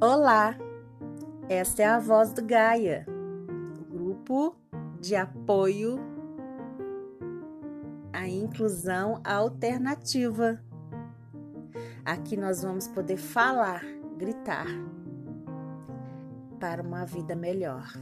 Olá, esta é a voz do Gaia, o grupo de apoio à inclusão alternativa. Aqui nós vamos poder falar, gritar para uma vida melhor.